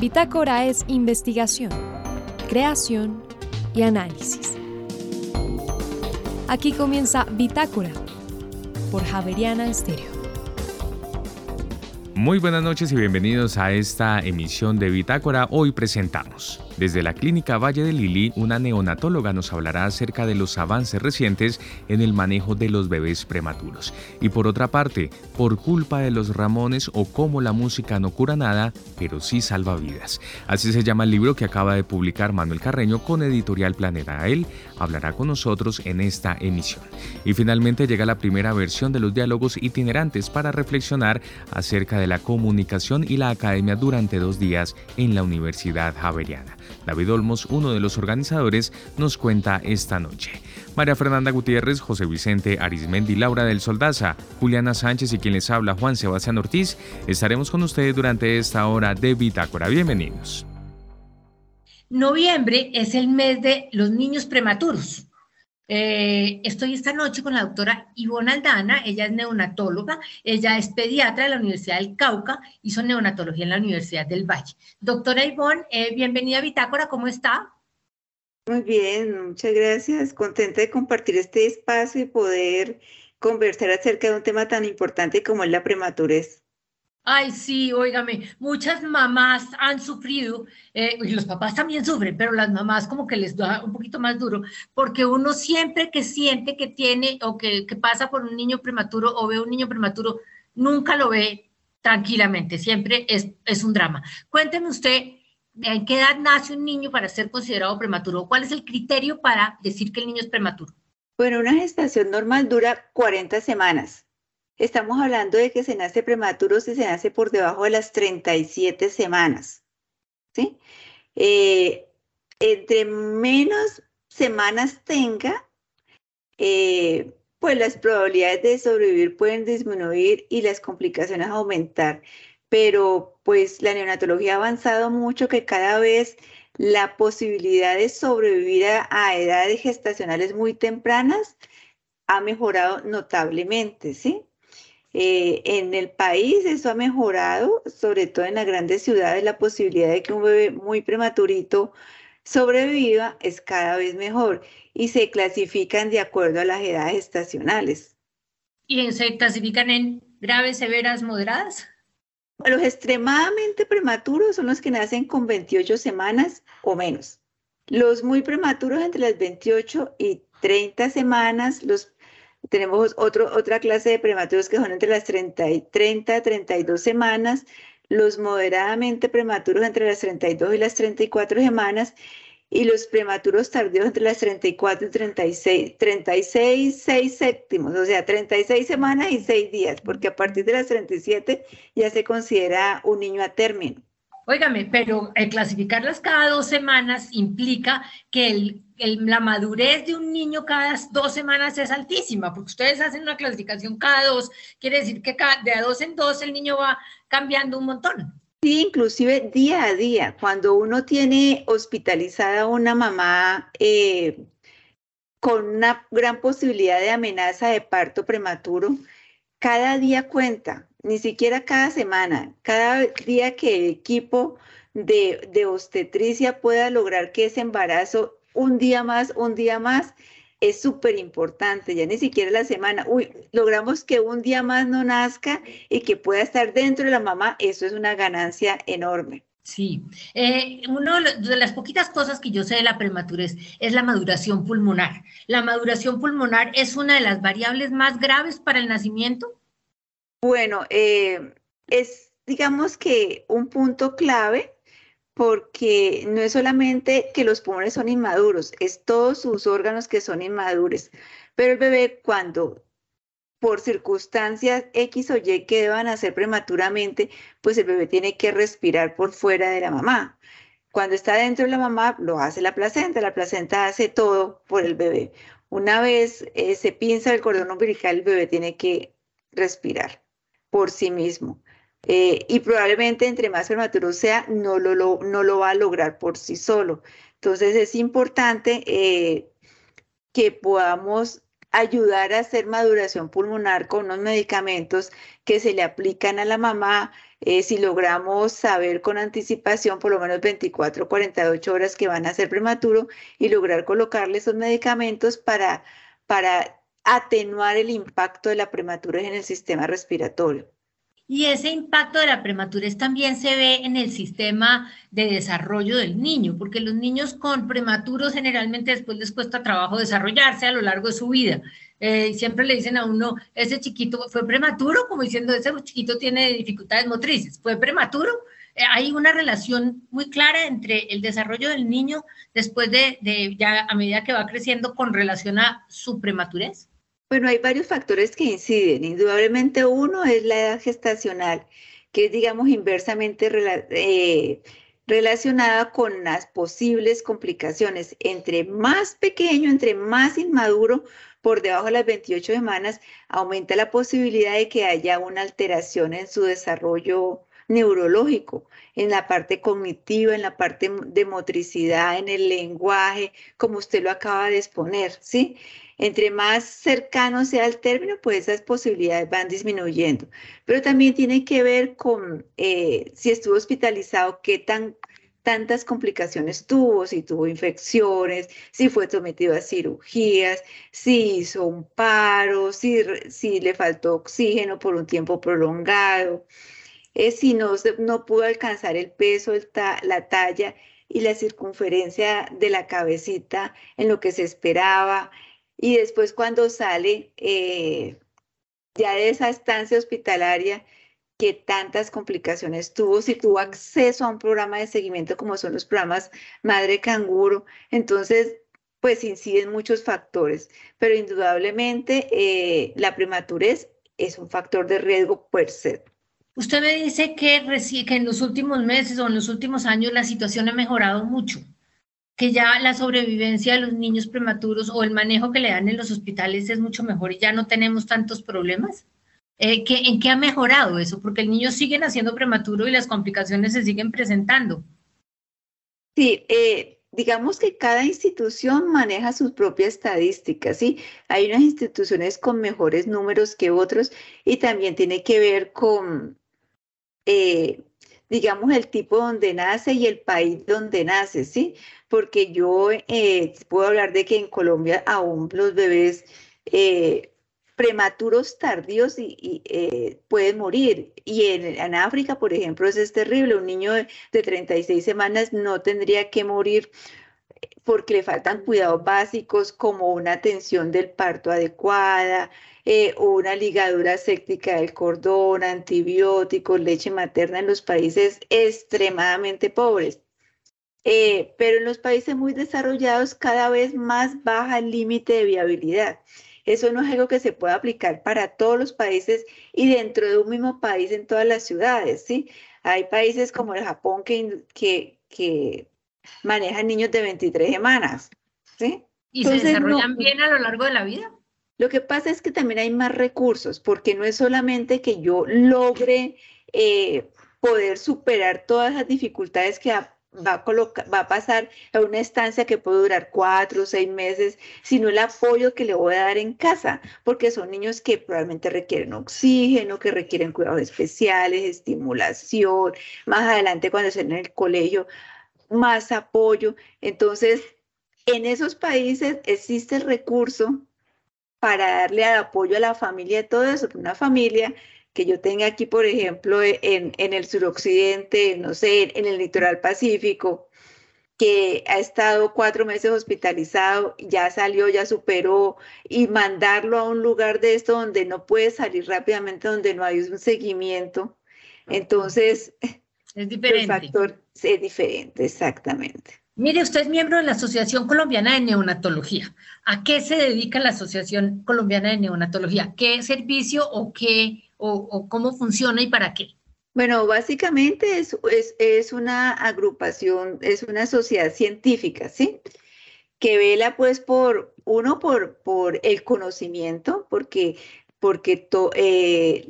Bitácora es investigación, creación y análisis. Aquí comienza Bitácora por Javeriana Estéreo. Muy buenas noches y bienvenidos a esta emisión de Bitácora. Hoy presentamos desde la Clínica Valle de Lili, una neonatóloga nos hablará acerca de los avances recientes en el manejo de los bebés prematuros. Y por otra parte, por culpa de los Ramones o cómo la música no cura nada, pero sí salva vidas. Así se llama el libro que acaba de publicar Manuel Carreño con Editorial Planeta. Él hablará con nosotros en esta emisión. Y finalmente llega la primera versión de los diálogos itinerantes para reflexionar acerca de la comunicación y la academia durante dos días en la Universidad Javeriana. David Olmos, uno de los organizadores, nos cuenta esta noche. María Fernanda Gutiérrez, José Vicente Arismendi, Laura del Soldaza, Juliana Sánchez y quien les habla Juan Sebastián Ortiz, estaremos con ustedes durante esta hora de Bitácora. Bienvenidos. Noviembre es el mes de los niños prematuros. Eh, estoy esta noche con la doctora Ivonne Aldana, ella es neonatóloga, ella es pediatra de la Universidad del Cauca, hizo neonatología en la Universidad del Valle. Doctora Ivonne, eh, bienvenida a Bitácora, ¿cómo está? Muy bien, muchas gracias. Contenta de compartir este espacio y poder conversar acerca de un tema tan importante como es la prematurez. Ay, sí, óigame, muchas mamás han sufrido, eh, y los papás también sufren, pero las mamás como que les da un poquito más duro, porque uno siempre que siente que tiene o que, pasa por un niño prematuro o ve un niño prematuro, nunca lo ve tranquilamente, siempre es, es un drama. Cuénteme usted, ¿en qué edad nace un niño para ser considerado prematuro? ¿Cuál es el criterio para decir que el niño es prematuro? Bueno, una gestación normal dura 40 semanas. Estamos hablando de que se nace prematuro si se nace por debajo de las 37 semanas. ¿sí? Eh, entre menos semanas tenga, eh, pues las probabilidades de sobrevivir pueden disminuir y las complicaciones aumentar. Pero pues la neonatología ha avanzado mucho que cada vez la posibilidad de sobrevivir a, edades gestacionales muy tempranas ha mejorado notablemente, ¿sí? Eh, en el país eso ha mejorado, sobre todo en las grandes ciudades, la posibilidad de que un bebé muy prematurito sobreviva es cada vez mejor y se clasifican de acuerdo a las edades estacionales. ¿Y se clasifican en graves, severas, moderadas? Los extremadamente prematuros son los que nacen con 28 semanas o menos. Los muy prematuros entre las 28 y 30 semanas, los tenemos otro, otra clase de prematuros que son entre las 30 y 30, 32 semanas, los moderadamente prematuros entre las 32 y las 34 semanas y los prematuros tardíos entre las 34 y 36, 36, 6 séptimos, o sea, 36 semanas y 6 días, porque a partir de las 37 ya se considera un niño a término. Óigame, pero el clasificarlas cada dos semanas implica que la madurez de un niño cada dos semanas es altísima, porque ustedes hacen una clasificación cada dos, quiere decir que de a dos en dos el niño va cambiando un montón. Sí, inclusive día a día, cuando uno tiene hospitalizada una mamá eh, con una gran posibilidad de amenaza de parto prematuro, cada día cuenta ni siquiera cada semana, cada día que el equipo de obstetricia pueda lograr que ese embarazo un día más, un día más, es súper importante, ya ni siquiera la semana, uy, logramos que un día más no nazca y que pueda estar dentro de la mamá, eso es una ganancia enorme. Sí, eh, una de las poquitas cosas que yo sé de la prematurez es la maduración pulmonar. ¿La maduración pulmonar es una de las variables más graves para el nacimiento? Bueno, eh, es digamos que un punto clave porque no es solamente que los pulmones son inmaduros, es todos sus órganos que son inmaduros. Pero el bebé cuando por circunstancias X o Y que deban hacer prematuramente, pues el bebé tiene que respirar por fuera de la mamá. Cuando está dentro de la mamá, lo hace la placenta, la placenta hace todo por el bebé. Una vez eh, se pinza el cordón umbilical, el bebé tiene que respirar por sí mismo. Eh, y probablemente entre más prematuro sea, no lo, va a lograr por sí solo. Entonces es importante eh, que podamos ayudar a hacer maduración pulmonar con unos medicamentos que se le aplican a la mamá. Eh, si logramos saber con anticipación por lo menos 24 o 48 horas que van a ser prematuro y lograr colocarle esos medicamentos para, para atenuar el impacto de la prematura en el sistema respiratorio. Y ese impacto de la prematurez también se ve en el sistema de desarrollo del niño, porque los niños con prematuros generalmente después les cuesta trabajo desarrollarse a lo largo de su vida. Eh, siempre le dicen a uno, ese chiquito fue prematuro, como diciendo, ese chiquito tiene dificultades motrices, fue prematuro. Eh, hay una relación muy clara entre el desarrollo del niño después de, de, ya a medida que va creciendo con relación a su prematurez. Bueno, hay varios factores que inciden. Indudablemente uno es la edad gestacional, que es, digamos, inversamente eh, relacionada con las posibles complicaciones. Entre más pequeño, entre más inmaduro, por debajo de las 28 semanas, aumenta la posibilidad de que haya una alteración en su desarrollo neurológico, en la parte cognitiva, en la parte de motricidad, en el lenguaje, como usted lo acaba de exponer, ¿sí? Entre más cercano sea el término, pues esas posibilidades van disminuyendo. Pero también tiene que ver con eh, si estuvo hospitalizado, qué tan tantas complicaciones tuvo, si tuvo infecciones, si fue sometido a cirugías, si hizo un paro, si, si le faltó oxígeno por un tiempo prolongado, eh, si no, no pudo alcanzar el peso, la talla y la circunferencia de la cabecita en lo que se esperaba, y después cuando sale eh, ya de esa estancia hospitalaria que tantas complicaciones tuvo, si tuvo acceso a un programa de seguimiento como son los programas Madre Canguro, entonces pues inciden muchos factores, pero indudablemente eh, la prematurez es un factor de riesgo per se. Usted me dice que, que en los últimos meses o en los últimos años la situación ha mejorado mucho que ya la sobrevivencia de los niños prematuros o el manejo que le dan en los hospitales es mucho mejor y ya no tenemos tantos problemas? Eh, ¿En qué ha mejorado eso? Porque el niño sigue naciendo prematuro y las complicaciones se siguen presentando. Sí, eh, digamos que cada institución maneja sus propias estadísticas, ¿sí? Hay unas instituciones con mejores números que otros y también tiene que ver con eh, digamos, el tipo donde nace y el país donde nace, ¿sí? Porque yo eh, puedo hablar de que en Colombia aún los bebés eh, prematuros tardíos y, eh, pueden morir. Y en, África, por ejemplo, eso es terrible. Un niño de, de 36 semanas no tendría que morir porque le faltan cuidados básicos como una atención del parto adecuada, una ligadura séptica del cordón, antibióticos, leche materna en los países extremadamente pobres. Eh, pero en los países muy desarrollados cada vez más baja el límite de viabilidad. Eso no es algo que se pueda aplicar para todos los países y dentro de un mismo país en todas las ciudades, ¿sí? Hay países como el Japón que, que, que manejan niños de 23 semanas, ¿sí? ¿Y se desarrollan bien a lo largo de la vida? Lo que pasa es que también hay más recursos, porque no es solamente que yo logre eh, poder superar todas las dificultades que va a, va a pasar a una estancia que puede durar cuatro o seis meses, sino el apoyo que le voy a dar en casa, porque son niños que probablemente requieren oxígeno, que requieren cuidados especiales, estimulación, más adelante cuando estén en el colegio, más apoyo. Entonces, en esos países existe el recurso para darle apoyo a la familia todo eso. Una familia que yo tenga aquí, por ejemplo, e, en, en el suroccidente, no sé, en el litoral pacífico, que ha estado cuatro meses hospitalizado, ya salió, ya superó, y mandarlo a un lugar de esto donde no puede salir rápidamente, donde no hay un seguimiento. Entonces, es diferente. El factor es diferente, exactamente. Mire, usted es miembro de la Asociación Colombiana de Neonatología. ¿A qué se dedica la Asociación Colombiana de Neonatología? ¿Qué servicio o qué o, cómo funciona y para qué? Bueno, básicamente es, es, una agrupación, es una sociedad científica, ¿sí? Que vela pues por, uno, por, por el conocimiento, porque porque eh,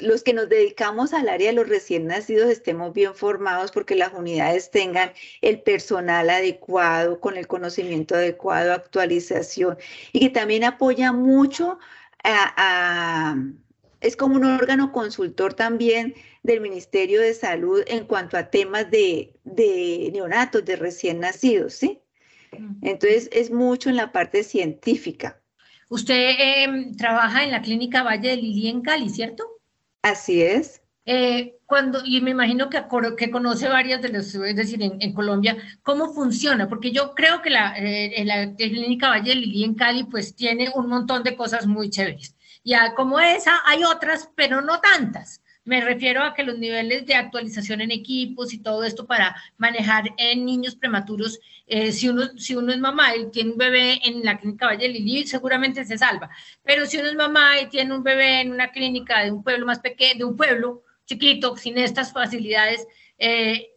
los que nos dedicamos al área de los recién nacidos estemos bien formados, porque las unidades tengan el personal adecuado, con el conocimiento adecuado, actualización, y que también apoya mucho a, es como un órgano consultor también del Ministerio de Salud en cuanto a temas de, de neonatos, de recién nacidos, ¿sí? Entonces es mucho en la parte científica. Usted em, trabaja en la clínica Valle de Lili en Cali, ¿cierto? Así es. Eh, cuando, y me imagino que, que conoce varias de las, es decir, en, Colombia, ¿cómo funciona? Porque yo creo que la, eh, la clínica Valle de Lili en Cali pues tiene un montón de cosas muy chéveres. Ya como esa hay otras, pero no tantas. Me refiero a que los niveles de actualización en equipos y todo esto para manejar en niños prematuros, eh, si, uno, si uno es mamá y tiene un bebé en la clínica Valle Lili, seguramente se salva. Pero si uno es mamá y tiene un bebé en una clínica de un pueblo más pequeño, de un pueblo chiquito, sin estas facilidades, eh,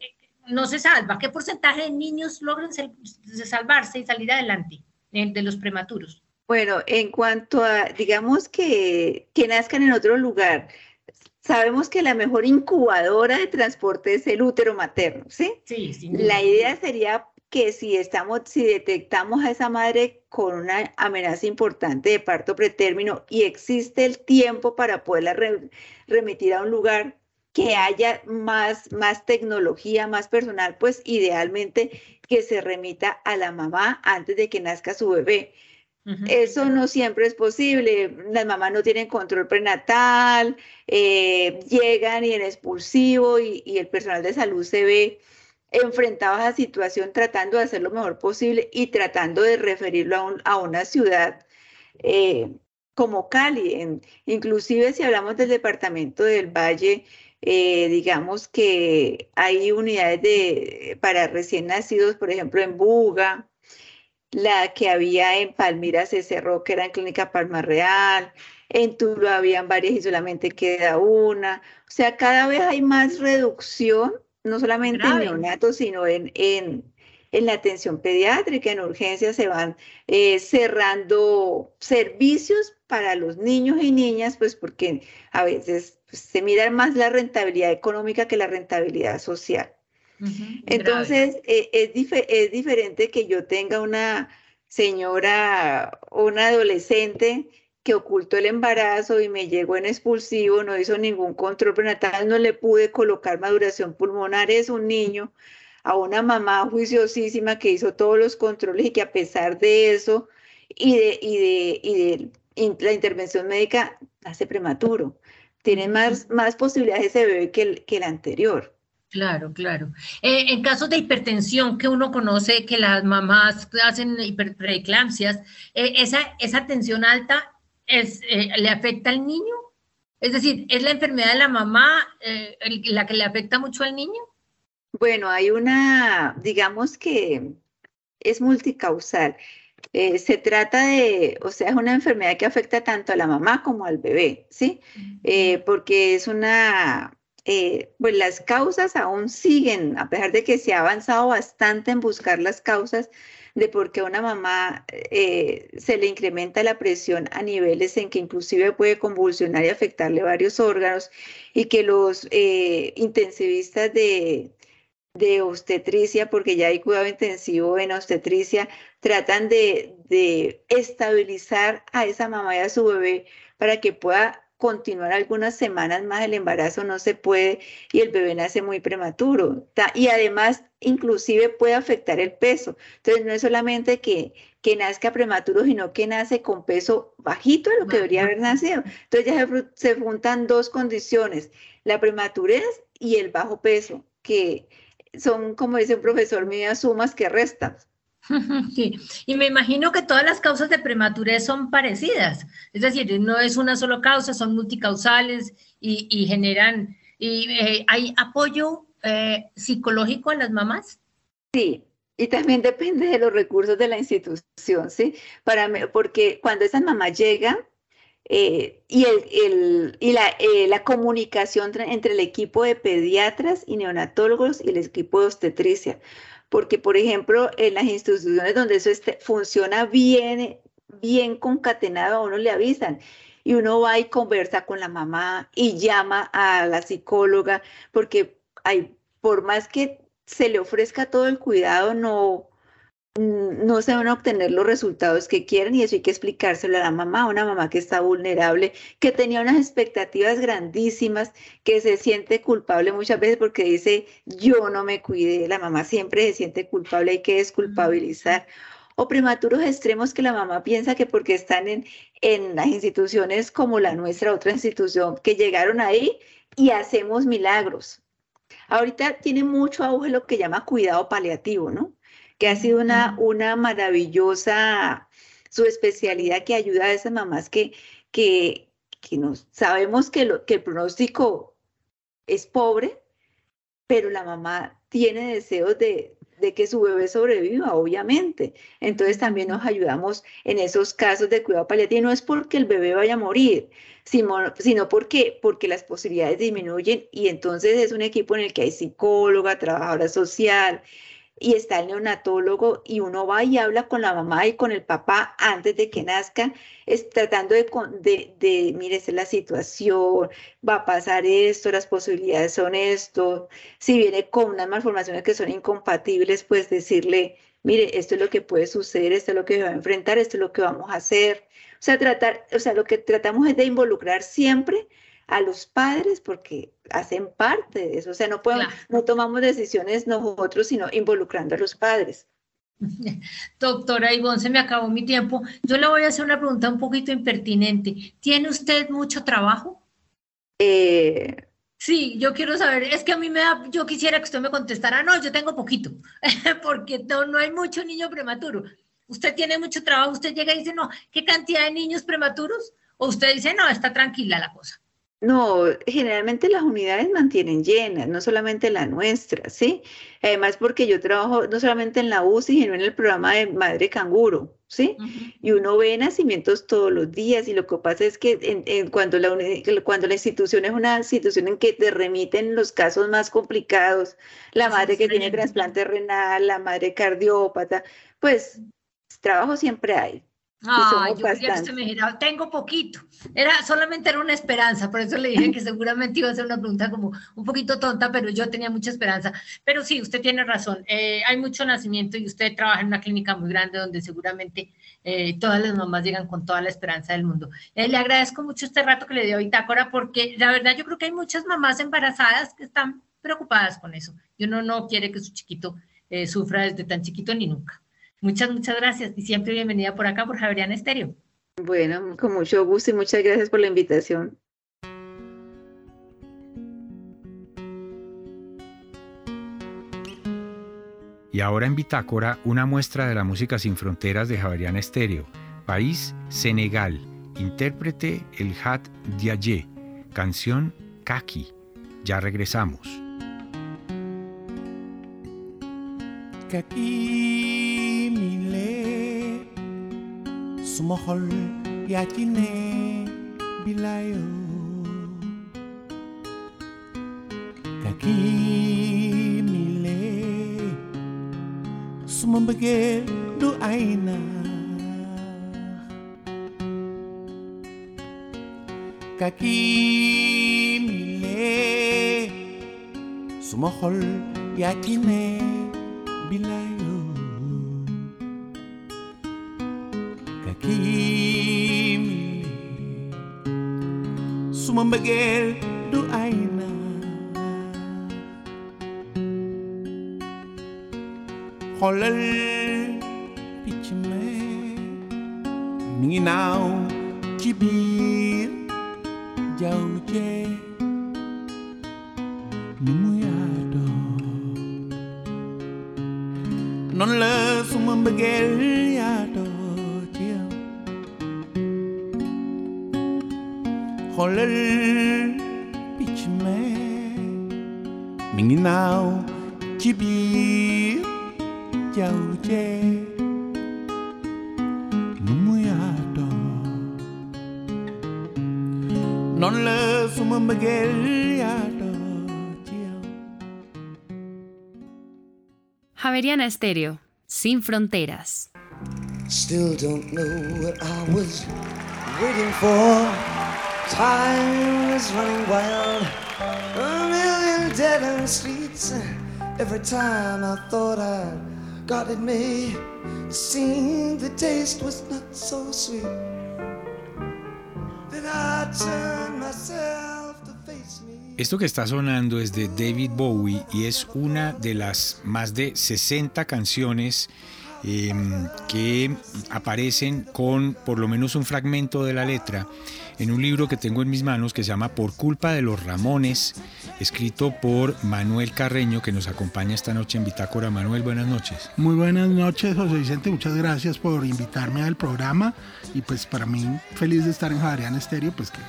no se salva. ¿Qué porcentaje de niños logran salvarse y salir adelante eh, de los prematuros? Bueno, en cuanto a, digamos que, que nazcan en otro lugar, Sabemos que la mejor incubadora de transporte es el útero materno, ¿sí? Sí, sí. La idea sería que si estamos, si detectamos a esa madre con una amenaza importante de parto pretérmino y existe el tiempo para poderla remitir a un lugar que haya más, más tecnología, más personal, pues idealmente que se remita a la mamá antes de que nazca su bebé. Eso no siempre es posible. Las mamás no tienen control prenatal, eh, llegan y en expulsivo y, el personal de salud se ve enfrentado a esa situación tratando de hacer lo mejor posible y tratando de referirlo a, una ciudad eh, como Cali. inclusive si hablamos del departamento del Valle, eh, digamos que hay unidades de, para recién nacidos, por ejemplo, en Buga, la que había en Palmira se cerró, que era en Clínica Palma Real, en Tuluá habían varias y solamente queda una. O sea, cada vez hay más reducción, no solamente en neonatos, sino en, en, en, la atención pediátrica, en urgencias se van eh, cerrando servicios para los niños y niñas, pues porque a veces pues, se mira más la rentabilidad económica que la rentabilidad social. Entonces, eh, es, es, diferente que yo tenga una señora, una adolescente que ocultó el embarazo y me llegó en expulsivo, no hizo ningún control prenatal, no le pude colocar maduración pulmonar, es un niño, a una mamá juiciosísima que hizo todos los controles y que a pesar de eso y de, y de, y de la intervención médica hace prematuro. Tiene más, más posibilidades ese bebé que el, que el anterior. Claro, claro. Eh, en casos de hipertensión que uno conoce que las mamás hacen hiperpreeclampsias, eh, esa, esa tensión alta es, eh, le afecta al niño. Es decir, ¿es la enfermedad de la mamá la que le afecta mucho al niño? Bueno, hay una, digamos que es multicausal. se trata de, o sea, es una enfermedad que afecta tanto a la mamá como al bebé, ¿sí? porque es una, eh, pues las causas aún siguen, a pesar de que se ha avanzado bastante en buscar las causas de por qué a una mamá eh, se le incrementa la presión a niveles en que inclusive puede convulsionar y afectarle varios órganos y que los eh, intensivistas de, obstetricia, porque ya hay cuidado intensivo en obstetricia, tratan de, de estabilizar a esa mamá y a su bebé para que pueda continuar algunas semanas más el embarazo no se puede y el bebé nace muy prematuro. Y además, inclusive puede afectar el peso. Entonces, no es solamente que, que nazca prematuro, sino que nace con peso bajito de lo que debería haber nacido. Entonces, ya se, se juntan dos condiciones, la prematurez y el bajo peso, que son, como dice un profesor mío, sumas que restan. Y me imagino que todas las causas de prematurez son parecidas, es decir, no es una sola causa, son multicausales y, generan, y eh, ¿hay apoyo eh, psicológico a las mamás? Sí, y también depende de los recursos de la institución, ¿sí? Para, porque cuando esa mamá llega eh, y, el, y la, comunicación entre el equipo de pediatras y neonatólogos y el equipo de obstetricia, porque por ejemplo en las instituciones donde eso funciona bien, bien concatenado, a uno le avisan. y uno va y conversa con la mamá y llama a la psicóloga, porque hay, por más que se le ofrezca todo el cuidado, no, no se van a obtener los resultados que quieren y eso hay que explicárselo a la mamá, una mamá que está vulnerable, que tenía unas expectativas grandísimas, que se siente culpable muchas veces porque dice, yo no me cuidé, la mamá siempre se siente culpable, hay que desculpabilizar. O prematuros extremos que la mamá piensa que porque están en, en las instituciones como la nuestra, otra institución, que llegaron ahí y hacemos milagros. Ahorita tiene mucho auge lo que llama cuidado paliativo, ¿no? Que ha sido una, una maravillosa, su especialidad que ayuda a esas mamás que, que, que nos, sabemos que, lo, que el pronóstico es pobre, pero la mamá tiene deseos de, de que su bebé sobreviva, obviamente. Entonces también nos ayudamos en esos casos de cuidado paliativo. No es porque el bebé vaya a morir, sino, sino porque, porque las posibilidades disminuyen y entonces es un equipo en el que hay psicóloga, trabajadora social, y está el neonatólogo y uno va y habla con la mamá y con el papá antes de que nazcan, es tratando de, de, de mire, esta es la situación, va a pasar esto, las posibilidades son esto, si viene con unas malformaciones que son incompatibles, pues decirle, mire, esto es lo que puede suceder, esto es lo que va a enfrentar, esto es lo que vamos a hacer. O sea, tratar, o sea, lo que tratamos es de involucrar siempre a los padres porque hacen parte de eso. O sea, no, podemos, no tomamos decisiones nosotros, sino involucrando a los padres. Doctora Ivonne, se me acabó mi tiempo. Yo le voy a hacer una pregunta un poquito impertinente. ¿Tiene usted mucho trabajo? Eh, sí, yo quiero saber, es que a mí me da, yo quisiera que usted me contestara, no, yo tengo poquito, porque no, no hay mucho niño prematuro. ¿Usted tiene mucho trabajo? ¿Usted llega y dice, no, qué cantidad de niños prematuros? ¿O usted dice, no, está tranquila la cosa? No, generalmente las unidades mantienen llenas, no solamente la nuestra, ¿sí? Además porque yo trabajo no solamente en la UCI, sino en el programa de Madre Canguro, ¿sí? Y uno ve nacimientos todos los días y lo que pasa es que cuando, la, cuando la institución es una institución en que te remiten los casos más complicados, la madre que tiene trasplante renal, la madre cardiópata, pues trabajo siempre hay, Ah, yo quería que usted me dijera, tengo poquito. Era, solamente era una esperanza, por eso le dije que seguramente iba a ser una pregunta como un poquito tonta, pero yo tenía mucha esperanza. Pero sí, usted tiene razón, eh, hay mucho nacimiento y usted trabaja en una clínica muy grande donde seguramente eh, todas las mamás llegan con toda la esperanza del mundo. Eh, le agradezco mucho este rato que le dio Bitácora porque la verdad yo creo que hay muchas mamás embarazadas que están preocupadas con eso y uno no quiere que su chiquito sufra desde tan chiquito ni nunca. Muchas, muchas gracias y siempre bienvenida por acá por Javeriana Estéreo. Bueno, con mucho gusto y muchas gracias por la invitación. Y ahora en Bitácora, una muestra de la música sin fronteras de Javeriana Estéreo. País, Senegal. Intérprete, el Hat Diaye. Canción, Kaki. Ya regresamos. Kaki. suma xol yaa ci ne bilayo. Ka kii mi le suma mbëggee du ay na bilayo. memegel doaina Holal pichme Minginau kibir jauje Mumuyado Non le sumembegel yado mu yaatoo noonu la suma mbëggeel yaatoo ci yow Javeriana Estéreo, sin fronteras. Still don't know what I was waiting for Time is running wild, a million dead end streets. Every time I thought I'd got it made, it seemed the taste was not so sweet. Then I turned myself to face me. Esto que está sonando es de David Bowie y es una de las más de 60 canciones eh, que aparecen con por lo menos un fragmento de la letra en un libro que tengo en mis manos que se llama Por culpa de los Ramones, escrito por Manuel Carreño, que nos acompaña esta noche en Bitácora. Manuel, buenas noches. Muy buenas noches, José Vicente. Muchas gracias por invitarme al programa. Y pues para mí, feliz de estar en Javerian Estéreo, pues que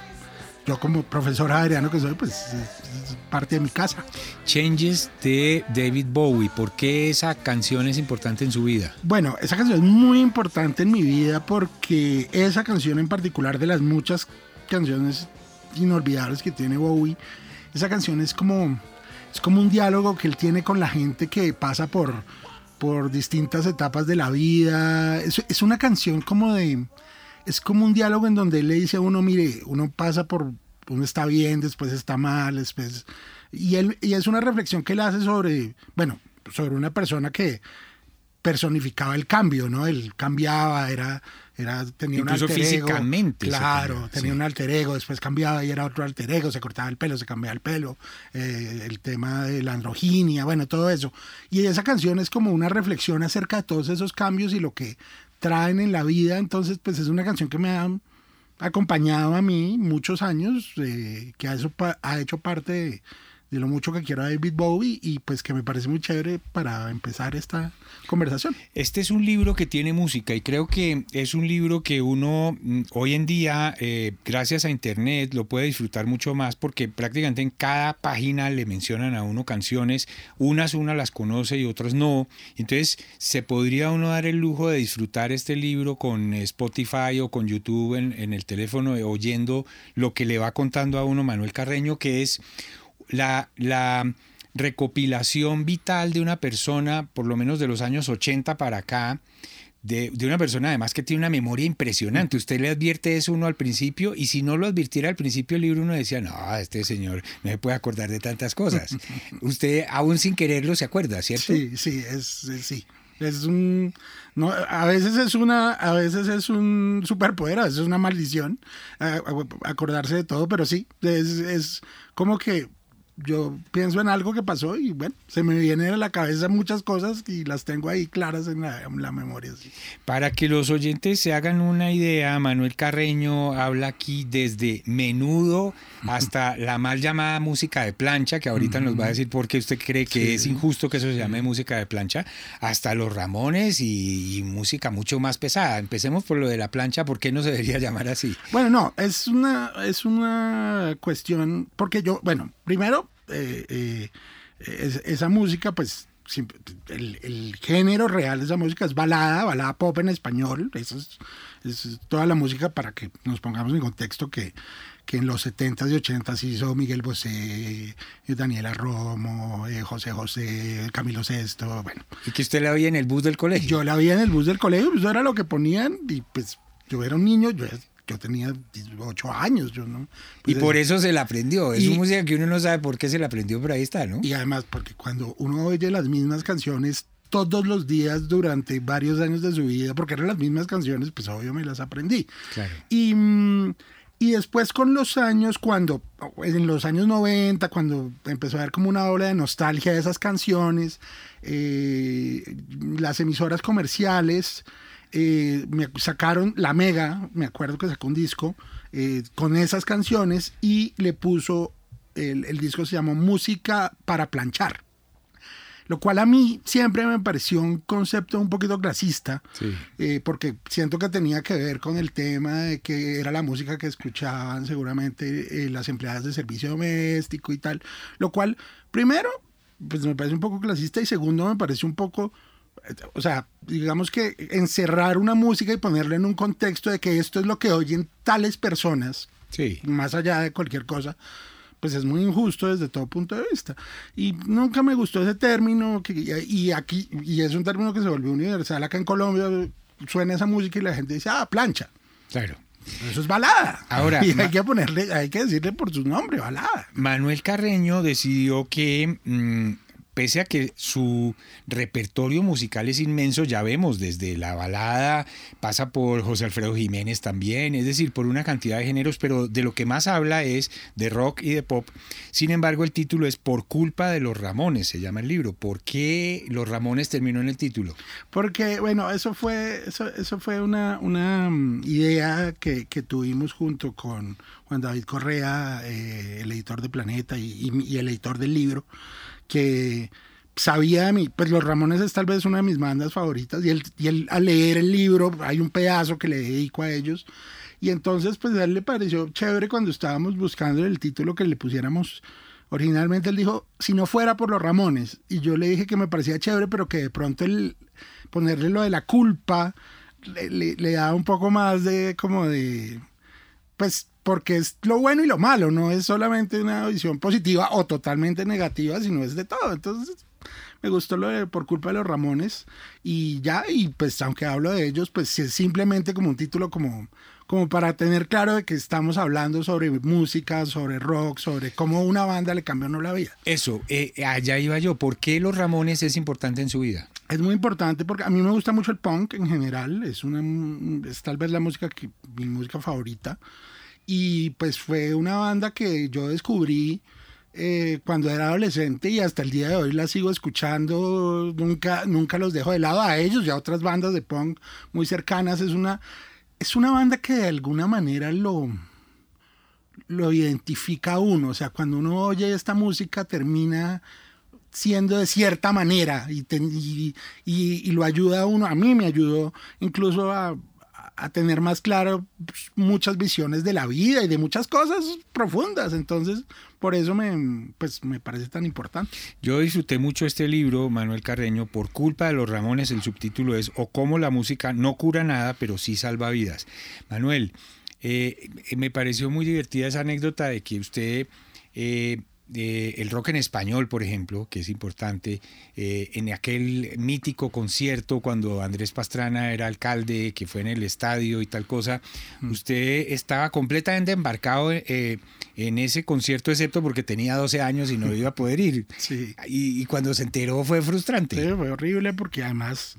yo como profesor javeriano que soy, pues es parte de mi casa. Changes de David Bowie. ¿Por qué esa canción es importante en su vida? Bueno, esa canción es muy importante en mi vida porque esa canción en particular de las muchas canciones inolvidables que tiene Bowie, esa canción es como, es como un diálogo que él tiene con la gente que pasa por, por distintas etapas de la vida. Es, es una canción como de... Es como un diálogo en donde él le dice a uno, mire, uno pasa por, uno está bien, después está mal, después... Y, él, y es una reflexión que él hace sobre, bueno, sobre una persona que personificaba el cambio, ¿no? Él cambiaba, era, era tenía Incluso un alter ego. físicamente Claro, tenía sí. un alter ego, después cambiaba y era otro alter ego, se cortaba el pelo, se cambiaba el pelo, eh, el tema de la androginia, bueno, todo eso. Y esa canción es como una reflexión acerca de todos esos cambios y lo que traen en la vida, entonces pues es una canción que me ha acompañado a mí muchos años, eh, que ha, pa- ha hecho parte de, de lo mucho que quiero a David Bowie y pues que me parece muy chévere para empezar esta conversación. Este es un libro que tiene música y creo que es un libro que uno mm, hoy en día, eh, gracias a Internet, lo puede disfrutar mucho más porque prácticamente en cada página le mencionan a uno canciones, unas uno las conoce y otras no. Entonces se podría uno dar el lujo de disfrutar este libro con Spotify o con YouTube en, en el teléfono, oyendo lo que le va contando a uno Manuel Carreño, que es la, la recopilación vital de una persona, por lo menos de los años 80 para acá, de, de, una persona además que tiene una memoria impresionante. Usted le advierte eso uno al principio y si no lo advirtiera al principio del libro uno decía, no, este señor no se puede acordar de tantas cosas. Usted aún sin quererlo se acuerda, ¿cierto? Sí, sí, es, es- sí. Es un, no, a veces es una, a veces es un superpoder, a veces es una maldición eh, acordarse de todo, pero sí, es, es como que yo pienso en algo que pasó y bueno, se me vienen a la cabeza muchas cosas y las tengo ahí claras en la, en la memoria. sí. Para que los oyentes se hagan una idea, Manuel Carreño habla aquí desde menudo hasta la mal llamada música de plancha, que ahorita nos va a decir por qué usted cree que Sí. es injusto que eso se llame música de plancha, hasta los Ramones y, y música mucho más pesada. Empecemos por lo de la plancha, ¿por qué no se debería llamar así? Bueno, no, es una, es una cuestión, porque yo, bueno, primero, eh, eh, es- esa música, pues, el, el género real de esa música es balada, balada pop en español, eso es, es toda la música para que nos pongamos en contexto que, que en los 70s y 80s hizo Miguel Bosé, eh, Daniela Romo, eh, José José, Camilo Sesto, bueno. Y que usted la veía en el bus del colegio. Yo la vi en el bus del colegio, pues eso era lo que ponían y pues yo era un niño, yo, yo tenía 18 años, yo no. y pues, por es- eso se la aprendió. Es y- música que uno no sabe por qué se la aprendió, pero ahí está, ¿no? Y además porque cuando uno oye las mismas canciones todos los días durante varios años de su vida, porque eran las mismas canciones, pues obvio me las aprendí. Claro. Y, mm, y después con los años, cuando en los años 90, cuando empezó a haber como una ola de nostalgia de esas canciones, eh, las emisoras comerciales eh, me sacaron la Mega, me acuerdo que sacó un disco eh, con esas canciones y le puso, el, el disco se llamó Música para planchar. Lo cual a mí siempre me pareció un concepto un poquito clasista, Sí. eh, porque siento que tenía que ver con el tema de que era la música que escuchaban seguramente eh, las empleadas de servicio doméstico y tal, lo cual, primero, pues me parece un poco clasista y segundo, me parece un poco, o sea, digamos que encerrar una música y ponerla en un contexto de que esto es lo que oyen tales personas, Sí. más allá de cualquier cosa, pues es muy injusto desde todo punto de vista. Y nunca me gustó ese término, que, y aquí, y es un término que se volvió universal acá en Colombia, suena esa música y la gente dice, ah, plancha. Claro. Eso es balada. Ahora, y hay que ponerle, hay que decirle por su nombre, balada. Manuel Carreño decidió que, mm, pese a que su repertorio musical es inmenso, ya vemos desde la balada, pasa por José Alfredo Jiménez también, es decir, por una cantidad de géneros, pero de lo que más habla es de rock y de pop. Sin embargo, el título es Por culpa de los Ramones, se llama el libro. ¿Por qué los Ramones terminó en el título? Porque, bueno, eso fue, eso, eso fue una, una mm, idea que, que tuvimos junto con Juan David Correa, eh, el editor de Planeta y, el editor del libro, que sabía de mí, pues Los Ramones es tal vez una de mis bandas favoritas y él, y él al leer el libro hay un pedazo que le dedico a ellos. Y entonces pues a él le pareció chévere cuando estábamos buscando el título que le pusiéramos originalmente. Él dijo si no fuera por Los Ramones y yo le dije que me parecía chévere pero que de pronto el ponerle lo de la culpa le, le- le da un poco más de como de pues porque es lo bueno y lo malo, no es solamente una visión positiva o totalmente negativa, sino es de todo. Entonces, me gustó lo de por culpa de los Ramones y ya, y pues aunque hablo de ellos, pues es simplemente como un título como, como para tener claro de que estamos hablando sobre música, sobre rock, sobre cómo una banda le cambió no la vida. Eso, eh, allá iba yo. ¿Por qué los Ramones es importante en su vida? Es muy importante porque a mí me gusta mucho el punk en general, es una es tal vez la música que mi música favorita y pues fue una banda que yo descubrí eh, cuando era adolescente y hasta el día de hoy la sigo escuchando, nunca nunca los dejo de lado. A ellos y a otras bandas de punk muy cercanas, es una es una banda que de alguna manera lo lo identifica a uno, o sea, cuando uno oye esta música termina siendo de cierta manera y, te- y- y- y lo ayuda a uno, a mí me ayudó incluso a, a tener más claro pues, muchas visiones de la vida y de muchas cosas profundas, entonces por eso me, pues, me parece tan importante. Yo disfruté mucho este libro, Manuel Carreño, por culpa de los Ramones. El subtítulo es O cómo la música no cura nada, pero sí salva vidas. Manuel, eh, me pareció muy divertida esa anécdota de que usted, eh, eh, el rock en español, por ejemplo, que es importante, eh, en aquel mítico concierto cuando Andrés Pastrana era alcalde, que fue en el estadio y tal cosa, usted estaba completamente embarcado eh, en ese concierto, excepto porque tenía 12 años y no iba a poder ir. Sí. Y, y cuando se enteró fue frustrante. Sí, fue horrible porque además,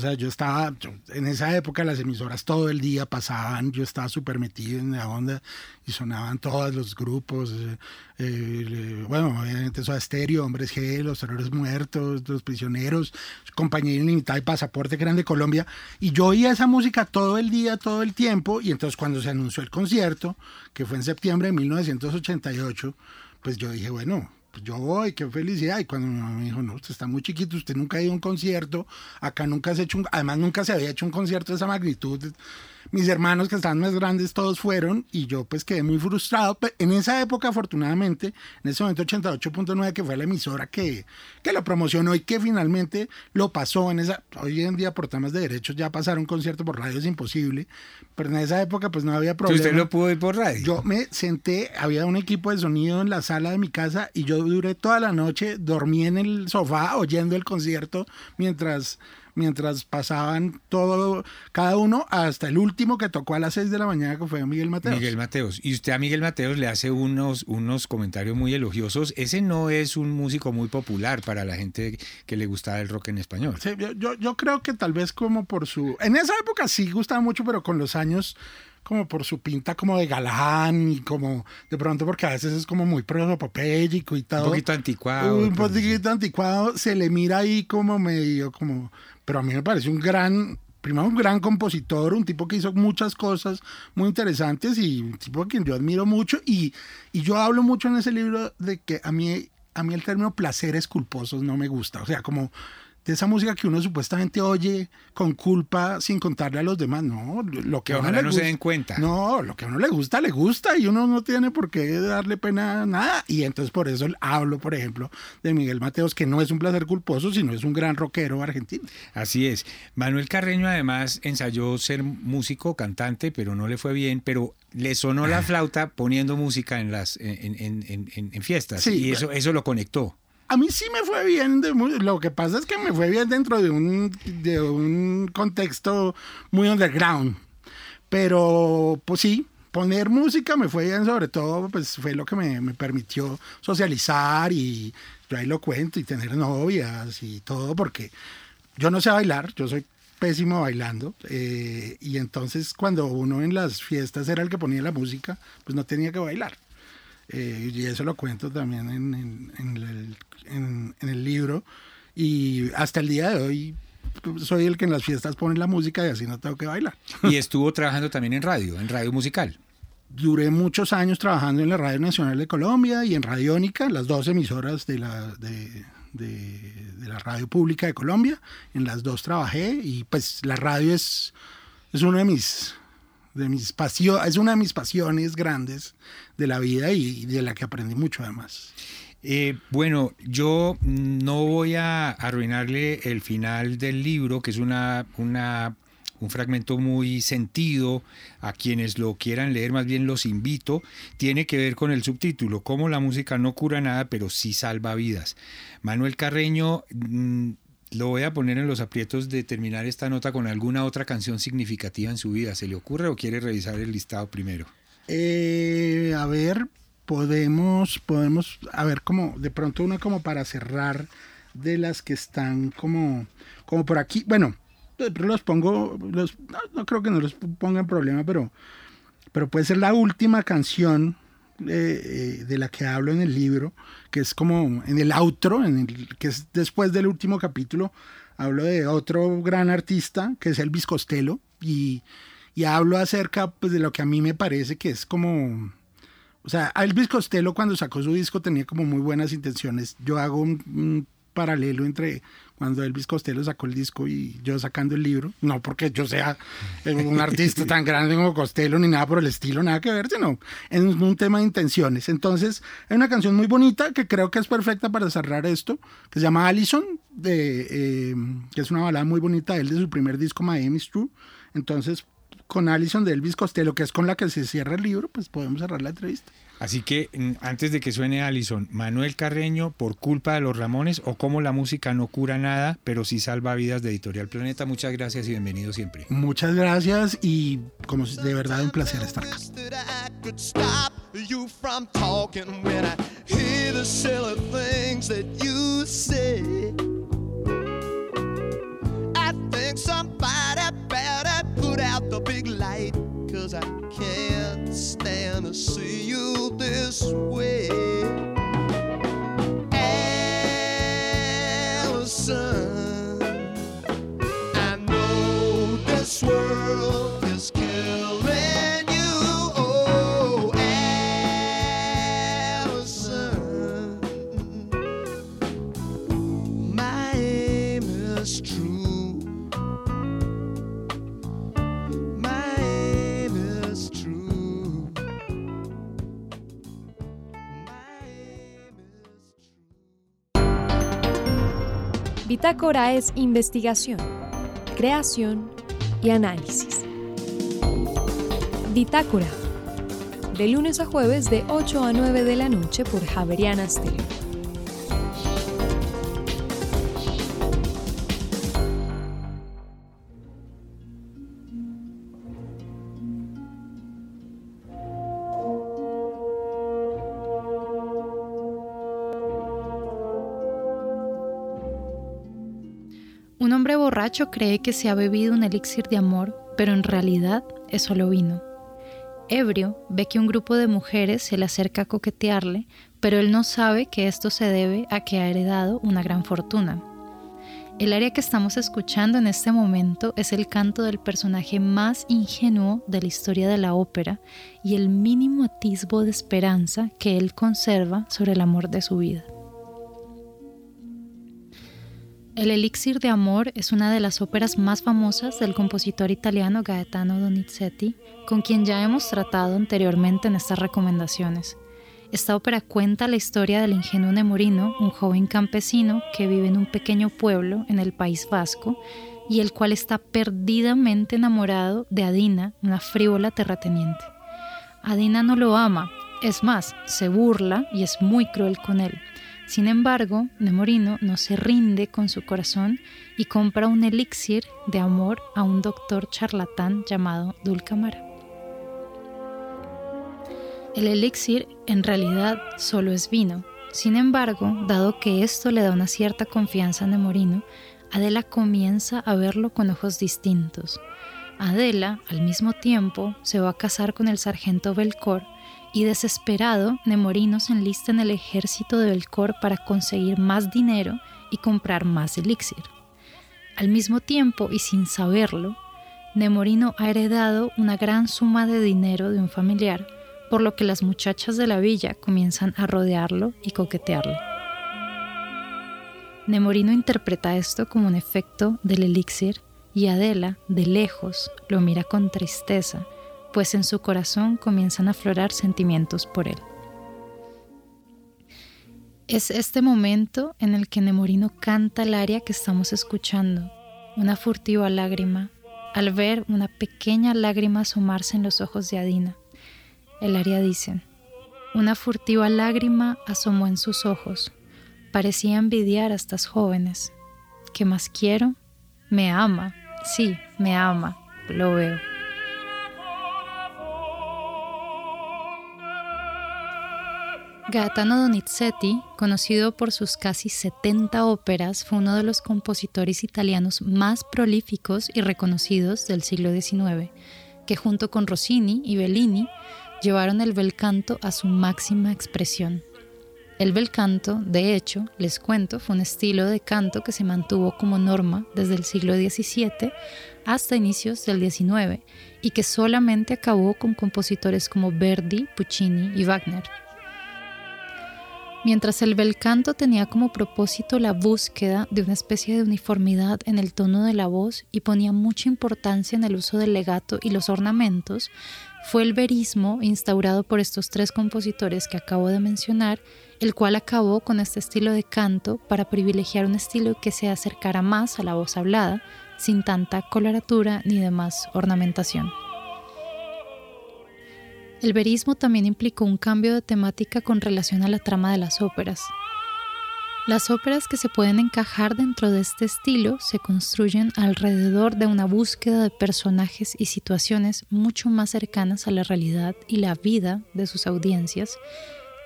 o sea, yo estaba, en esa época las emisoras todo el día pasaban, yo estaba súper metido en la onda y sonaban todos los grupos, eh, eh, bueno, obviamente eso Estéreo, Hombres G, Los Terrores Muertos, Los Prisioneros, Compañía Ilimitada y Pasaporte que eran de Colombia, y yo oía esa música todo el día, todo el tiempo, y entonces cuando se anunció el concierto, que fue en septiembre de 1988, pues yo dije, bueno, pues yo voy, qué felicidad. Y cuando mi mamá me dijo, no, usted está muy chiquito, usted nunca ha ido a un concierto, acá nunca se ha hecho un, además nunca se había hecho un concierto de esa magnitud. Mis hermanos que estaban más grandes todos fueron y yo pues quedé muy frustrado. En esa época, afortunadamente, en ese momento 88.9, que fue la emisora que, que lo promocionó y que finalmente lo pasó en esa, hoy en día por temas de derechos ya pasar un concierto por radio es imposible, pero en esa época pues no había problema. usted lo pudo ir por radio. Yo me senté, había un equipo de sonido en la sala de mi casa y yo duré toda la noche, dormí en el sofá oyendo el concierto mientras, mientras pasaban todo, cada uno hasta el último que tocó a las 6 de la mañana que fue Miguel Mateos. Miguel Mateos. Y usted a Miguel Mateos le hace unos, unos comentarios muy elogiosos. Ese no es un músico muy popular para la gente que le gustaba el rock en español. Sí, yo, yo, creo que tal vez como por su... En esa época sí gustaba mucho, pero con los años como por su pinta como de galán y como de pronto porque a veces es como muy prosopopéyico y todo. Un poquito anticuado. un poquito anticuado, se le mira ahí como medio, como, pero a mí me parece un gran, primero un gran compositor, un tipo que hizo muchas cosas muy interesantes y un tipo a quien yo admiro mucho y, y yo hablo mucho en ese libro de que a mí, a mí el término placeres culposos no me gusta, o sea, como esa música que uno supuestamente oye con culpa sin contarle a los demás, no, lo que Que a uno le no se gusta- den cuenta. no, lo que a uno le gusta, le gusta y uno no tiene por qué darle pena a nada. Y entonces por eso hablo, por ejemplo, de Miguel Mateos, que no es un placer culposo, sino es un gran rockero argentino. Así es. Manuel Carreño además ensayó ser músico, cantante, pero no le fue bien, pero le sonó la flauta poniendo música en las en, en- en- en- en fiestas Sí, y eso eso lo conectó. A mí sí me fue bien, de lo que pasa es que me fue bien dentro de un, de un contexto muy underground. Pero pues sí, poner música me fue bien, sobre todo, pues fue lo que me, me permitió socializar y ahí lo cuento y tener novias y todo, porque yo no sé bailar, yo soy pésimo bailando eh, y entonces cuando uno en las fiestas era el que ponía la música, pues no tenía que bailar. Eh, y eso lo cuento también en, en- en el, en- el libro y hasta el día de hoy soy el que en las fiestas pone la música y así no tengo que bailar. Y estuvo trabajando también en radio, en radio musical. Duré muchos años trabajando en la Radio Nacional de Colombia y en Radiónica, las dos emisoras de la, de, de- de la radio pública de Colombia. En las dos trabajé y pues la radio es, es una de mis, de mis pasio- es una de mis pasiones grandes de la vida y de la que aprendí mucho además. Eh, bueno, yo no voy a arruinarle el final del libro, que es una, una- un fragmento muy sentido. A quienes lo quieran leer, más bien los invito. Tiene que ver con el subtítulo, cómo la música no cura nada, pero sí salva vidas. Manuel Carreño, mm, lo voy a poner en los aprietos de terminar esta nota con alguna otra canción significativa en su vida. ¿Se le ocurre o quiere revisar el listado primero? Eh, a ver, podemos, podemos, a ver, como de pronto una como para cerrar de las que están como, como por aquí. Bueno, los pongo, no, creo que no los ponga en problema, pero, pero puede ser la última canción eh, de la que hablo en el libro, que es como en el outro, en el, que es después del último capítulo, hablo de otro gran artista, que es Elvis Costello, y, y hablo acerca pues, de lo que a mí me parece que es como... O sea, Elvis Costello cuando sacó su disco tenía como muy buenas intenciones. Yo hago un paralelo entre cuando Elvis Costello sacó el disco y yo sacando el libro. No porque yo sea un artista tan grande como Costello ni nada por el estilo, nada que ver, sino en un tema de intenciones. Entonces, hay una canción muy bonita que creo que es perfecta para cerrar esto, que se llama Allison, de, eh, que es una balada muy bonita de él de su primer disco, Miami's True. Entonces, con Allison de Elvis Costello, que es con la que se cierra el libro, pues podemos cerrar la entrevista. Así que mm, antes de que suene Allison, Manuel Carreño, por culpa de los Ramones o cómo la música no cura nada, pero sí salva vidas de Editorial Planeta. Muchas gracias y bienvenido siempre. Muchas gracias y como de verdad un placer estar acá. put out the big light, cause I can't stand to see you this way. Allison, I know this world. Bitácora es investigación, creación y análisis. Bitácora. De lunes a jueves de 8 a 9 de la noche por Javeriana Stereo. Borracho cree que se ha bebido un elixir de amor, pero en realidad es solo vino. Ebrio ve que un grupo de mujeres se le acerca a coquetearle, pero él no sabe que esto se debe a que ha heredado una gran fortuna. El área que estamos escuchando en este momento es el canto del personaje más ingenuo de la historia de la ópera y el mínimo atisbo de esperanza que él conserva sobre el amor de su vida. El Elixir de Amor es una de las óperas más famosas del compositor italiano Gaetano Donizetti, con quien ya hemos tratado anteriormente en estas recomendaciones. Esta ópera cuenta la historia del ingenuo Nemorino, un joven campesino que vive en un pequeño pueblo en el País Vasco y el cual está perdidamente enamorado de Adina, una frívola terrateniente. Adina no lo ama, es más, se burla y es muy cruel con él. Sin embargo, Nemorino no se rinde con su corazón y compra un elixir de amor a un doctor charlatán llamado Dulcamara. El elixir en realidad solo es vino. Sin embargo, dado que esto le da una cierta confianza a Nemorino, Adela comienza a verlo con ojos distintos. Adela, al mismo tiempo, se va a casar con el sargento Belcor y desesperado, Nemorino se enlista en el ejército de Belcor para conseguir más dinero y comprar más elixir. Al mismo tiempo, y sin saberlo, Nemorino ha heredado una gran suma de dinero de un familiar, por lo que las muchachas de la villa comienzan a rodearlo y coquetearlo. Nemorino interpreta esto como un efecto del elixir y Adela, de lejos, lo mira con tristeza pues en su corazón comienzan a aflorar sentimientos por él. Es este momento en el que Nemorino canta el aria que estamos escuchando, una furtiva lágrima, al ver una pequeña lágrima asomarse en los ojos de Adina. El aria dice, una furtiva lágrima asomó en sus ojos, parecía envidiar a estas jóvenes. ¿Qué más quiero? Me ama, sí, me ama, lo veo. Gaetano Donizetti, conocido por sus casi 70 óperas, fue uno de los compositores italianos más prolíficos y reconocidos del siglo XIX, que junto con Rossini y Bellini llevaron el bel canto a su máxima expresión. El bel canto, de hecho, les cuento, fue un estilo de canto que se mantuvo como norma desde el siglo XVII hasta inicios del XIX y que solamente acabó con compositores como Verdi, Puccini y Wagner. Mientras el bel canto tenía como propósito la búsqueda de una especie de uniformidad en el tono de la voz y ponía mucha importancia en el uso del legato y los ornamentos, fue el verismo instaurado por estos tres compositores que acabo de mencionar, el cual acabó con este estilo de canto para privilegiar un estilo que se acercara más a la voz hablada, sin tanta coloratura ni demás ornamentación. El verismo también implicó un cambio de temática con relación a la trama de las óperas. Las óperas que se pueden encajar dentro de este estilo se construyen alrededor de una búsqueda de personajes y situaciones mucho más cercanas a la realidad y la vida de sus audiencias,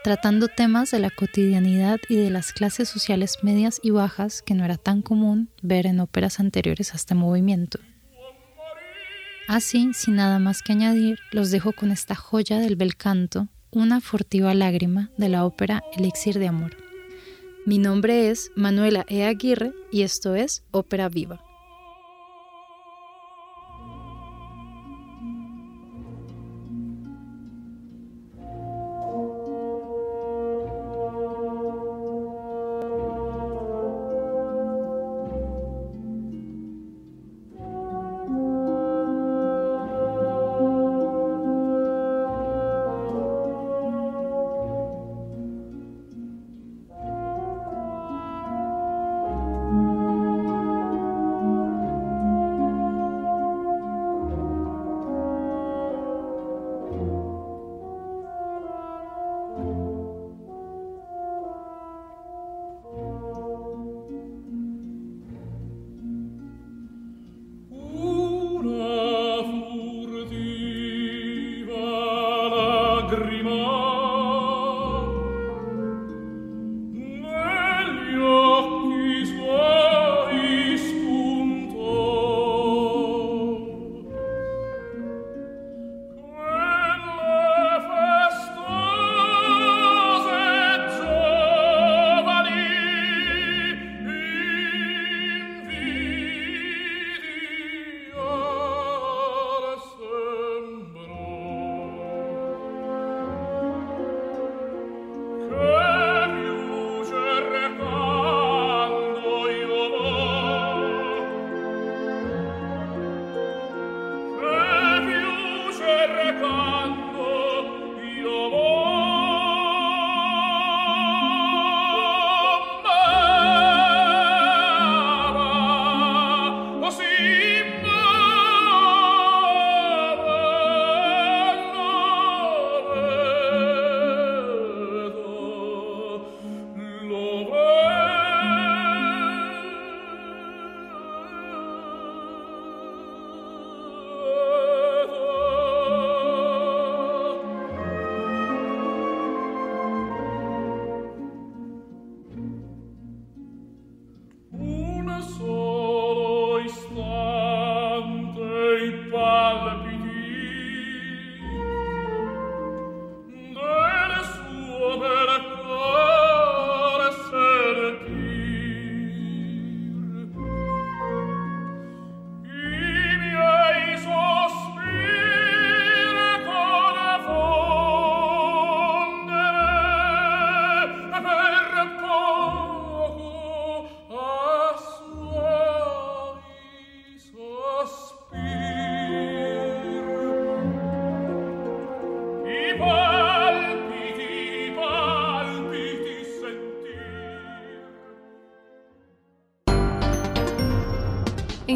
tratando temas de la cotidianidad y de las clases sociales medias y bajas que no era tan común ver en óperas anteriores a este movimiento. Así, sin nada más que añadir, los dejo con esta joya del bel canto, una furtiva lágrima de la ópera Elixir de Amor. Mi nombre es Manuela E. Aguirre y esto es Ópera Viva.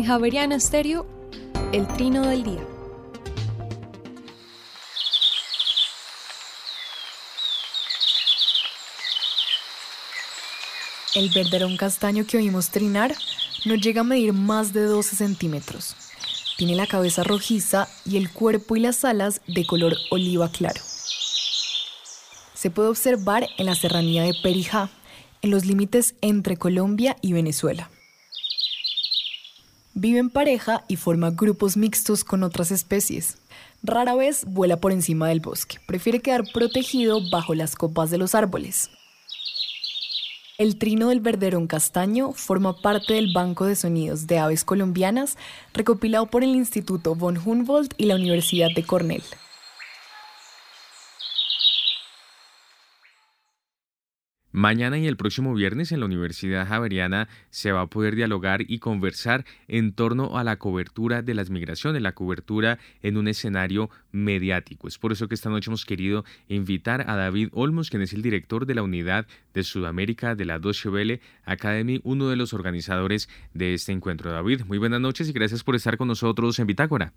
Javeriana Stereo, el trino del día. El verderón castaño que oímos trinar no llega a medir más de 12 centímetros. Tiene la cabeza rojiza y el cuerpo y las alas de color oliva claro. Se puede observar en la serranía de Perijá, en los límites entre Colombia y Venezuela. Vive en pareja y forma grupos mixtos con otras especies. Rara vez vuela por encima del bosque, prefiere quedar protegido bajo las copas de los árboles. El trino del verderón castaño forma parte del Banco de Sonidos de Aves Colombianas recopilado por el Instituto von Humboldt y la Universidad de Cornell. Mañana y el próximo viernes en la Universidad Javeriana se va a poder dialogar y conversar en torno a la cobertura de las migraciones, la cobertura en un escenario mediático. Es por eso que esta noche hemos querido invitar a David Olmos, quien es el director de la unidad de Sudamérica de la Deutsche Welle Academy, uno de los organizadores de este encuentro. David, muy buenas noches y gracias por estar con nosotros en Bitácora.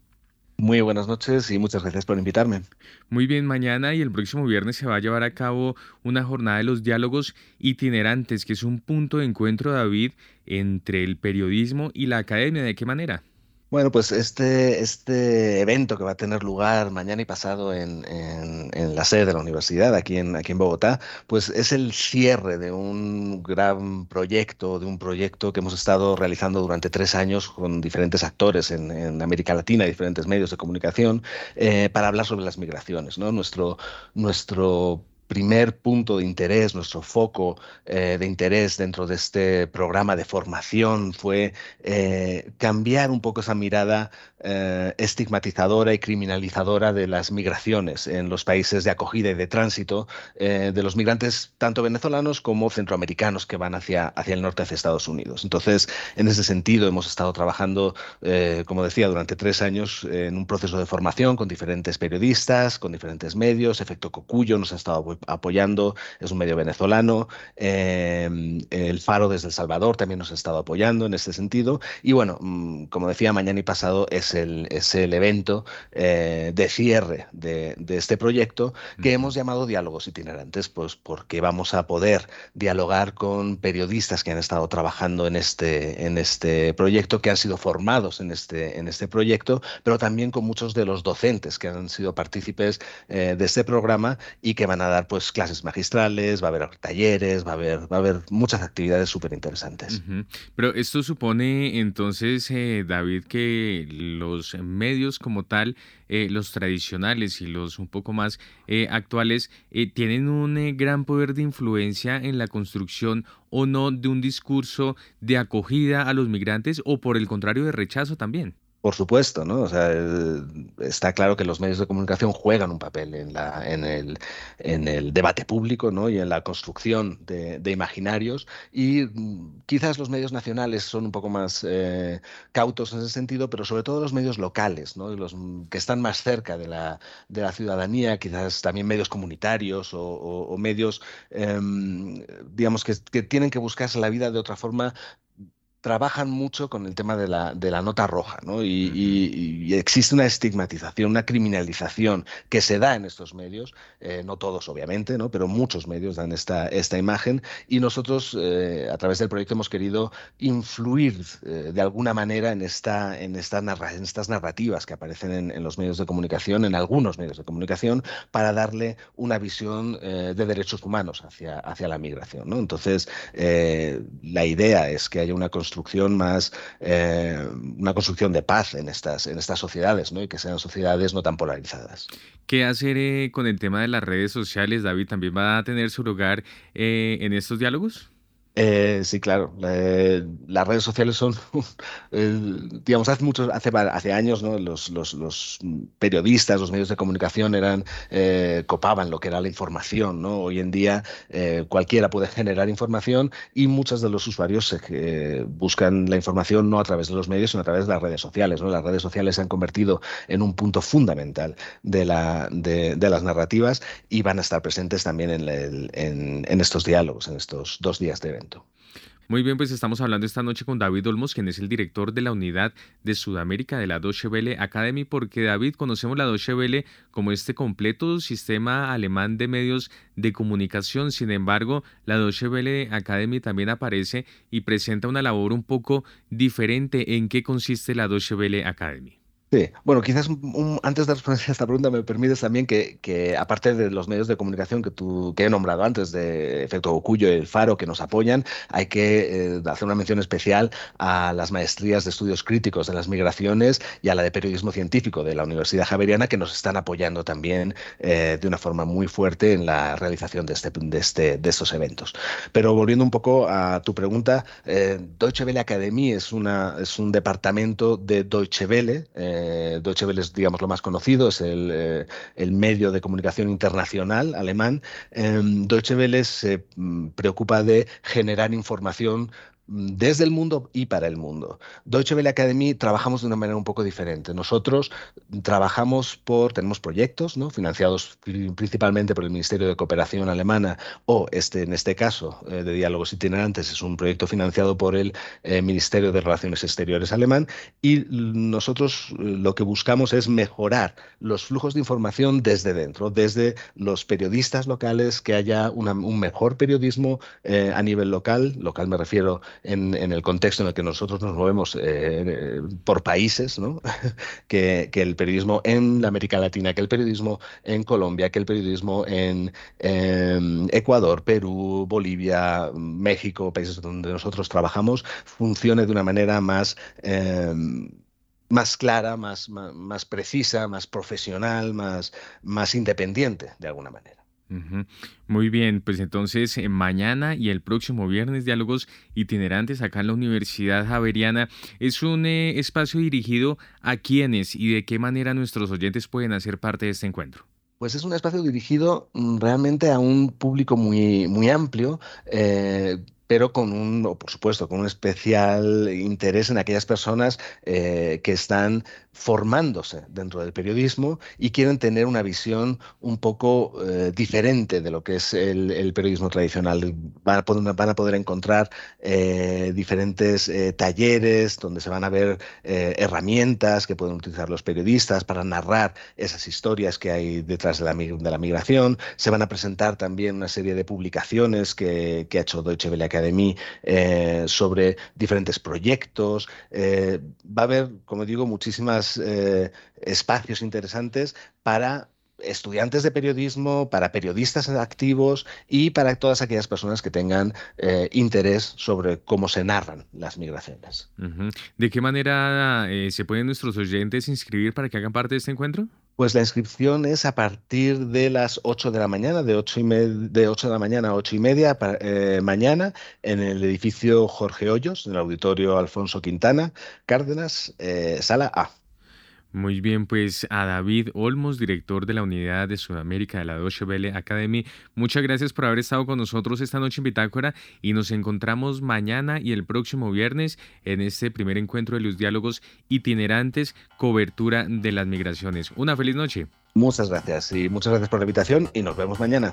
Muy buenas noches y muchas gracias por invitarme. Muy bien, mañana y el próximo viernes se va a llevar a cabo una jornada de los diálogos itinerantes, que es un punto de encuentro, David, entre el periodismo y la academia. ¿De qué manera? Bueno, pues este, este evento que va a tener lugar mañana y pasado en, en, la sede de la universidad, aquí en, aquí en Bogotá, pues es el cierre de un gran proyecto, de un proyecto que hemos estado realizando durante tres años con diferentes actores en, en América Latina, diferentes medios de comunicación, eh, para hablar sobre las migraciones. ¿no? Nuestro, nuestro primer punto de interés, nuestro foco eh, de interés dentro de este programa de formación fue eh, cambiar un poco esa mirada eh, estigmatizadora y criminalizadora de las migraciones en los países de acogida y de tránsito de los migrantes tanto venezolanos como centroamericanos que van hacia, hacia el norte, hacia Estados Unidos. Entonces, en ese sentido, hemos estado trabajando, como decía, durante tres años en un proceso de formación con diferentes periodistas, con diferentes medios. Efecto Cocuyo nos ha estado apoyando, es un medio venezolano. Em, el Faro desde El Salvador también nos ha estado apoyando en este sentido. Y bueno, mm, como decía, mañana y pasado es el, es el evento eh, de cierre de, este proyecto que hemos llamado Diálogos Itinerantes, pues porque vamos a poder dialogar con periodistas que han estado trabajando en este, en este proyecto, que han sido formados en este, en este proyecto, pero también con muchos de los docentes que han sido partícipes eh, de este programa y que van a dar pues clases magistrales, va a haber talleres, va a haber, va a haber muchas actividades súper interesantes. Pero esto supone entonces, eh, David, que los medios como tal, eh, los tradicionales y los un poco más eh, actuales, tienen un gran poder de influencia en la construcción o no de un discurso de acogida a los migrantes o por el contrario de rechazo también. Por supuesto, ¿no? O sea, está claro que los medios de comunicación juegan un papel en, la, en, el, en el debate público ¿no? y en la construcción de, imaginarios y mm, quizás los medios nacionales son un poco más eh, cautos en ese sentido, pero sobre todo los medios locales, ¿no? los mm, que están más cerca de la, de la ciudadanía, quizás también medios comunitarios o, medios, em, digamos, que, que tienen que buscarse la vida de otra forma trabajan mucho con el tema de la, de la nota roja, ¿no? Y, existe una estigmatización, una criminalización que se da en estos medios, eh, no todos obviamente, ¿no? Pero muchos medios dan esta, esta imagen y nosotros eh, a través del proyecto hemos querido influir eh, de alguna manera en, esta, en, esta en estas narrativas que aparecen en, los medios de comunicación, en algunos medios de comunicación, para darle una visión de derechos humanos hacia, hacia la migración, ¿no? Entonces, la idea es que haya una construcción más, eh, una construcción de paz en estas, en estas sociedades, ¿no? Y que sean sociedades no tan polarizadas. ¿Qué hacer eh, con el tema de las redes sociales, David? ¿También va a tener su lugar eh, en estos diálogos? Eh, sí, claro. Eh, las redes sociales son, digamos, hace muchos, hace, hace años, ¿no? Los, los, periodistas, los medios de comunicación eran eh, copaban lo que era la información, ¿no? Hoy en día cualquiera puede generar información y muchos de los usuarios buscan la información no a través de los medios, sino a través de las redes sociales. Las redes sociales se han convertido en un punto fundamental de, la, de, de las narrativas y van a estar presentes también en, en, en estos diálogos, en estos dos días de Muy bien, pues estamos hablando esta noche con David Olmos, quien es el director de la unidad de Sudamérica de la Deutsche Welle Academy, porque David, conocemos la Deutsche Welle como este completo sistema alemán de medios de comunicación. Sin embargo, la Deutsche Welle Academy también aparece y presenta una labor un poco diferente. ¿En qué consiste la Deutsche Welle Academy? Sí, bueno, quizás antes de responder a esta pregunta me permites también que, que, aparte de los medios de comunicación que tú que he nombrado antes, de Efecto Ocuyo y El Faro, que nos apoyan, hay que eh, hacer una mención especial a las maestrías de estudios críticos de las migraciones y a la de periodismo científico de la Universidad Javeriana, que nos están apoyando también eh, de una forma muy fuerte en la realización de, este, de, este, de estos eventos. Pero volviendo un poco a tu pregunta, eh, Deutsche Welle Academy es, una, es un departamento de Deutsche Welle. Eh, Deutsche Welle es, digamos, lo más conocido, es el, eh, el medio de comunicación internacional alemán. Em, Deutsche Welle se mm, preocupa de generar información desde el mundo y para el mundo. Deutsche Welle Academy trabajamos de una manera un poco diferente. Nosotros trabajamos por, tenemos proyectos financiados principalmente por el Ministerio de Cooperación Alemana o este, en este caso eh, de diálogos itinerantes es un proyecto financiado por el eh, Ministerio de Relaciones Exteriores alemán y nosotros eh, lo que buscamos es mejorar los flujos de información desde dentro, desde los periodistas locales, que haya un mejor periodismo a nivel local, local me refiero en, el contexto en el que nosotros nos movemos eh, por países, que, el periodismo en América Latina, que el periodismo en Colombia, que el periodismo en Ecuador, Perú, Bolivia, México, países donde nosotros trabajamos, funcione de una manera más em, más clara, más, más, precisa, más profesional, más, más independiente, de alguna manera. Muy bien, pues entonces eh, mañana y el próximo viernes diálogos itinerantes acá en la Universidad Javeriana es un eh, espacio dirigido a quienes y de qué manera nuestros oyentes pueden hacer parte de este encuentro. Pues es un espacio dirigido mm, realmente a un público muy, muy amplio. Eh, pero con un, por supuesto, con un especial interés en aquellas personas que están formándose dentro del periodismo y quieren tener una visión un poco eh, diferente de lo que es el, periodismo tradicional. Van a poder, encontrar eh, diferentes eh, talleres donde se van a ver herramientas que pueden utilizar los periodistas para narrar esas historias que hay detrás de la, de la migración. Se van a presentar también una serie de publicaciones que, que ha hecho Deutsche Welle Academy sobre diferentes proyectos. va a haber, como digo, muchísimas eh, espacios interesantes para estudiantes de periodismo, para periodistas activos y para todas aquellas personas que tengan eh, interés sobre cómo se narran las migraciones. ¿De qué manera eh, se pueden nuestros oyentes inscribir para que hagan parte de este encuentro? Pues la inscripción es a partir de las 8 de la mañana, de 8, y de 8 de la mañana a 8 y media mañana, en el edificio Jorge Hoyos, en el auditorio Alfonso Quintana, Cárdenas, sala A. Muy bien, pues a David Olmos, director de la Unidad de Sudamérica de la Deutsche Welle Academy, muchas gracias por haber estado con nosotros esta noche en Bitácora y nos encontramos mañana y el próximo viernes en este primer encuentro de los diálogos itinerantes, cobertura de las migraciones. Una feliz noche. Muchas gracias y muchas gracias por la invitación y nos vemos mañana.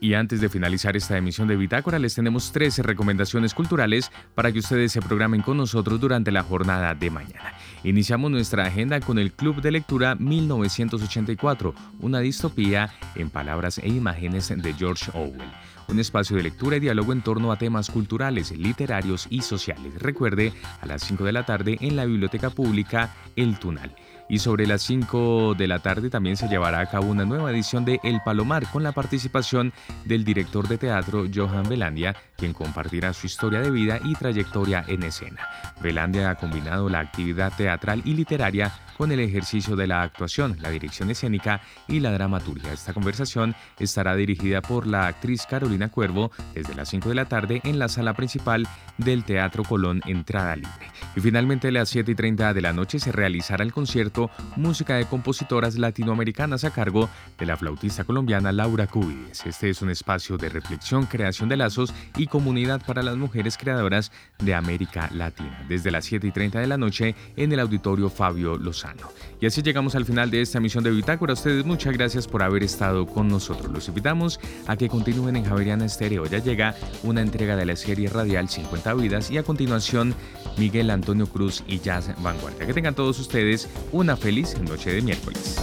Y antes de finalizar esta emisión de Bitácora, les tenemos 13 recomendaciones culturales para que ustedes se programen con nosotros durante la jornada de mañana. Iniciamos nuestra agenda con el Club de Lectura 1984, una distopía en palabras e imágenes de George Orwell. Un espacio de lectura y diálogo en torno a temas culturales, literarios y sociales. Recuerde, a las 5 de la tarde en la Biblioteca Pública El Tunal y sobre las 5 de la tarde también se llevará a cabo una nueva edición de El Palomar con la participación del director de teatro Johan Velandia, quien compartirá su historia de vida y trayectoria en escena. Velandia ha combinado la actividad teatral y literaria con el ejercicio de la actuación, la dirección escénica y la dramaturgia. Esta conversación estará dirigida por la actriz Carolina Cuervo desde las 5 de la tarde en la sala principal del Teatro Colón Entrada Libre. Y finalmente a las 7 y 30 de la noche se realizará el concierto Música de Compositoras Latinoamericanas a cargo de la flautista colombiana Laura Cubides. Este es un espacio de reflexión, creación de lazos y comunidad para las mujeres creadoras de América Latina. Desde las 7 y 30 de la noche en el auditorio Fabio Y así llegamos al final de esta emisión de Bitácora. A ustedes muchas gracias por haber estado con nosotros. Los invitamos a que continúen en Javeriana Estéreo. Ya llega una entrega de la serie radial 50 vidas y a continuación Miguel Antonio Cruz y Jazz Vanguardia. Que tengan todos ustedes una feliz noche de miércoles.